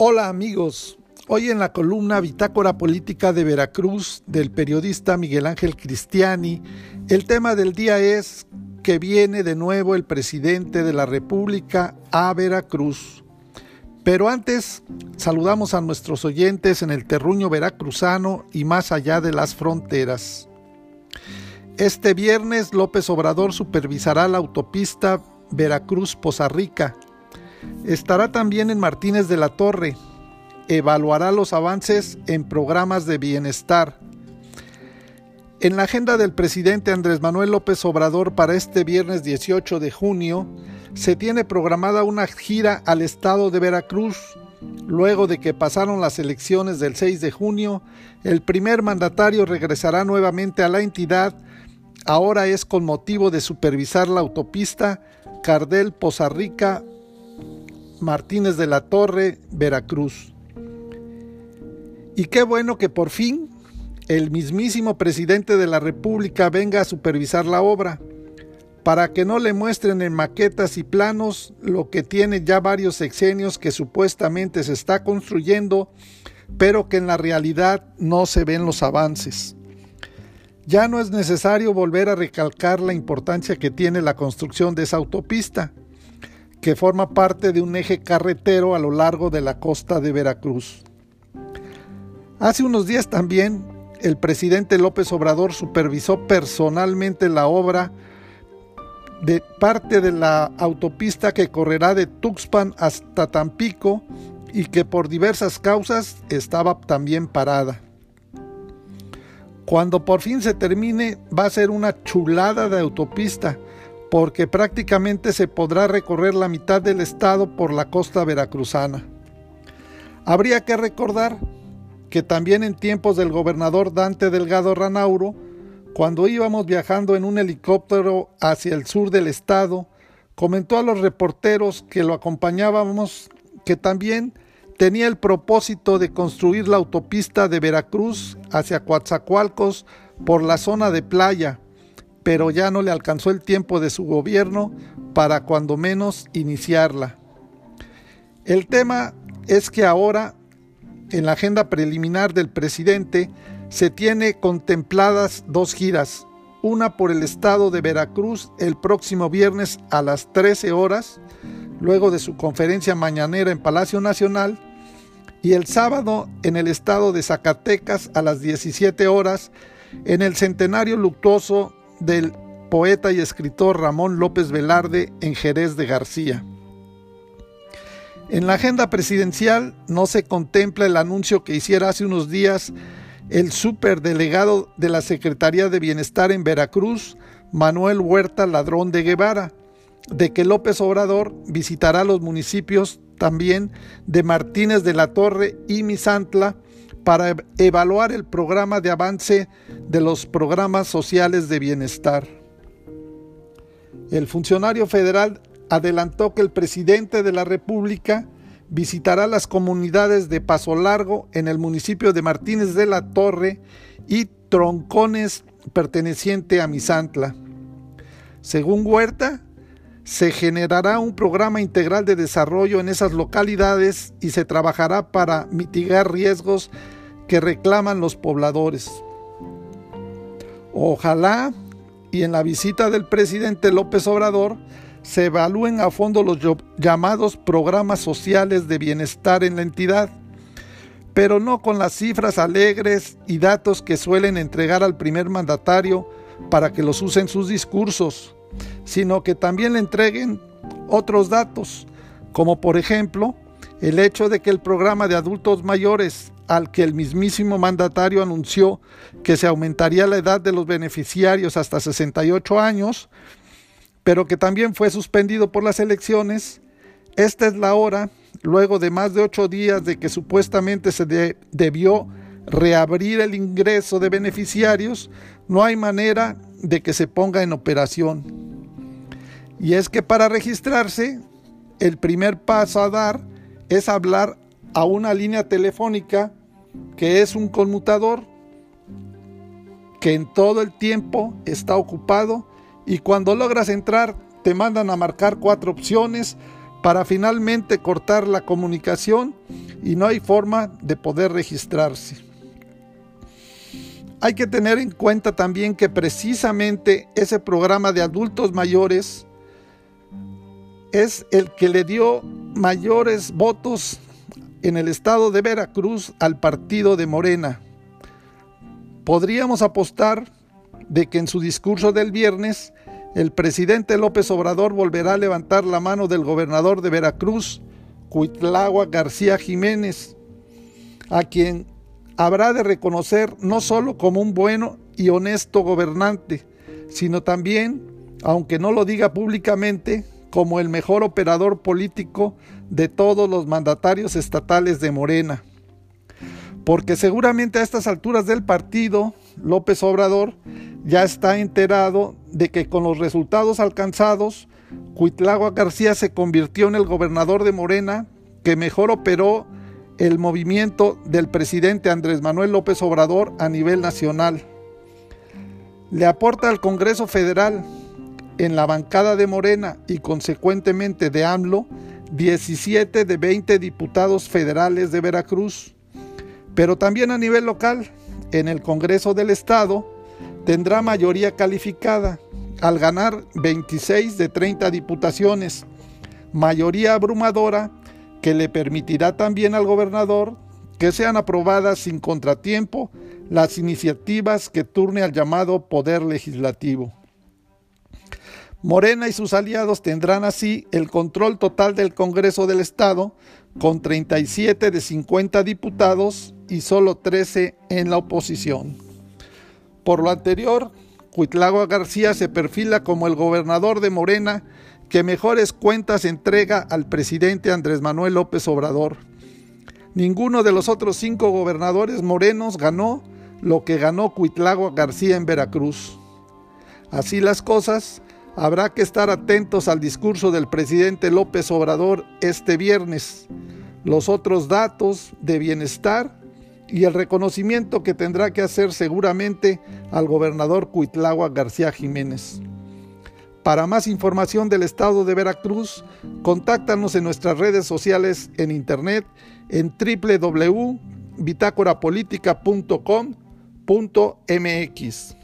Hola amigos, hoy en la columna Bitácora Política de Veracruz del periodista Miguel Ángel Cristiani, el tema del día es que viene de nuevo el presidente de la República a Veracruz. Pero antes, saludamos a nuestros oyentes en el terruño veracruzano y más allá de las fronteras. Este viernes López Obrador supervisará la autopista Veracruz-Poza Rica. Estará también en Martínez de la Torre. Evaluará los avances en programas de bienestar. En la agenda del presidente Andrés Manuel López Obrador para este viernes 18 de junio se tiene programada una gira al estado de Veracruz. Luego de que pasaron las elecciones del 6 de junio, el primer mandatario regresará nuevamente a la entidad. Ahora es con motivo de supervisar la autopista Cardel Poza Rica Martínez de la Torre, Veracruz. Y qué bueno que por fin el mismísimo presidente de la República venga a supervisar la obra, para que no le muestren en maquetas y planos lo que tiene ya varios sexenios que supuestamente se está construyendo, pero que en la realidad no se ven los avances. Ya no es necesario volver a recalcar la importancia que tiene la construcción de esa autopista, que forma parte de un eje carretero a lo largo de la costa de Veracruz. Hace unos días también el presidente López Obrador supervisó personalmente la obra de parte de la autopista que correrá de Tuxpan hasta Tampico y que por diversas causas estaba también parada. Cuando por fin se termine va a ser una chulada de autopista porque prácticamente se podrá recorrer la mitad del estado por la costa veracruzana. Habría que recordar que también en tiempos del gobernador Dante Delgado Ranauro, cuando íbamos viajando en un helicóptero hacia el sur del estado, comentó a los reporteros que lo acompañábamos que también tenía el propósito de construir la autopista de Veracruz hacia Coatzacoalcos por la zona de playa, pero ya no le alcanzó el tiempo de su gobierno para cuando menos iniciarla. El tema es que ahora, en la agenda preliminar del presidente, se tiene contempladas dos giras, una por el estado de Veracruz el próximo viernes a las 13 horas, luego de su conferencia mañanera en Palacio Nacional, y el sábado en el estado de Zacatecas a las 17 horas, en el centenario luctuoso del poeta y escritor Ramón López Velarde en Jerez de García. En la agenda presidencial no se contempla el anuncio que hiciera hace unos días el superdelegado de la Secretaría de Bienestar en Veracruz, Manuel Huerta Ladrón de Guevara, de que López Obrador visitará los municipios también de Martínez de la Torre y Misantla para evaluar el programa de avance de los programas sociales de bienestar. El funcionario federal adelantó que el presidente de la República visitará las comunidades de Paso Largo en el municipio de Martínez de la Torre y Troncones perteneciente a Misantla. Según Huerta, se generará un programa integral de desarrollo en esas localidades y se trabajará para mitigar riesgos que reclaman los pobladores. Ojalá y en la visita del presidente López Obrador se evalúen a fondo los llamados programas sociales de bienestar en la entidad, pero no con las cifras alegres y datos que suelen entregar al primer mandatario para que los usen sus discursos sino que también le entreguen otros datos, como por ejemplo el hecho de que el programa de adultos mayores al que el mismísimo mandatario anunció que se aumentaría la edad de los beneficiarios hasta 68 años, pero que también fue suspendido por las elecciones, esta es la hora, luego de más de ocho días de que supuestamente se debió reabrir el ingreso de beneficiarios, no hay manera de que se ponga en operación. Y es que para registrarse, el primer paso a dar es hablar a una línea telefónica que es un conmutador que en todo el tiempo está ocupado y cuando logras entrar te mandan a marcar cuatro opciones para finalmente cortar la comunicación y no hay forma de poder registrarse. Hay que tener en cuenta también que precisamente ese programa de adultos mayores es el que le dio mayores votos en el estado de Veracruz al partido de Morena. Podríamos apostar de que en su discurso del viernes el presidente López Obrador volverá a levantar la mano del gobernador de Veracruz, Cuitlagua García Jiménez, a quien habrá de reconocer no solo como un bueno y honesto gobernante, sino también, aunque no lo diga públicamente, como el mejor operador político de todos los mandatarios estatales de Morena. Porque seguramente a estas alturas del partido, López Obrador ya está enterado de que con los resultados alcanzados, Cuitlagua García se convirtió en el gobernador de Morena que mejor operó el movimiento del presidente Andrés Manuel López Obrador a nivel nacional. Le aporta al Congreso Federal en la bancada de Morena y consecuentemente de AMLO 17 de 20 diputados federales de Veracruz, pero también a nivel local, en el Congreso del Estado, tendrá mayoría calificada al ganar 26 de 30 diputaciones, mayoría abrumadora que le permitirá también al gobernador que sean aprobadas sin contratiempo las iniciativas que turne al llamado Poder Legislativo. Morena y sus aliados tendrán así el control total del Congreso del Estado, con 37 de 50 diputados y solo 13 en la oposición. Por lo anterior, Cuitlagua García se perfila como el gobernador de Morena que mejores cuentas entrega al presidente Andrés Manuel López Obrador. Ninguno de los otros cinco gobernadores morenos ganó lo que ganó Cuitlagua García en Veracruz. Así las cosas, Habrá que estar atentos al discurso del presidente López Obrador este viernes, los otros datos de bienestar y el reconocimiento que tendrá que hacer seguramente al gobernador Cuitlagua García Jiménez. Para más información del estado de Veracruz, contáctanos en nuestras redes sociales en internet en www.bitácorapolítica.com.mx.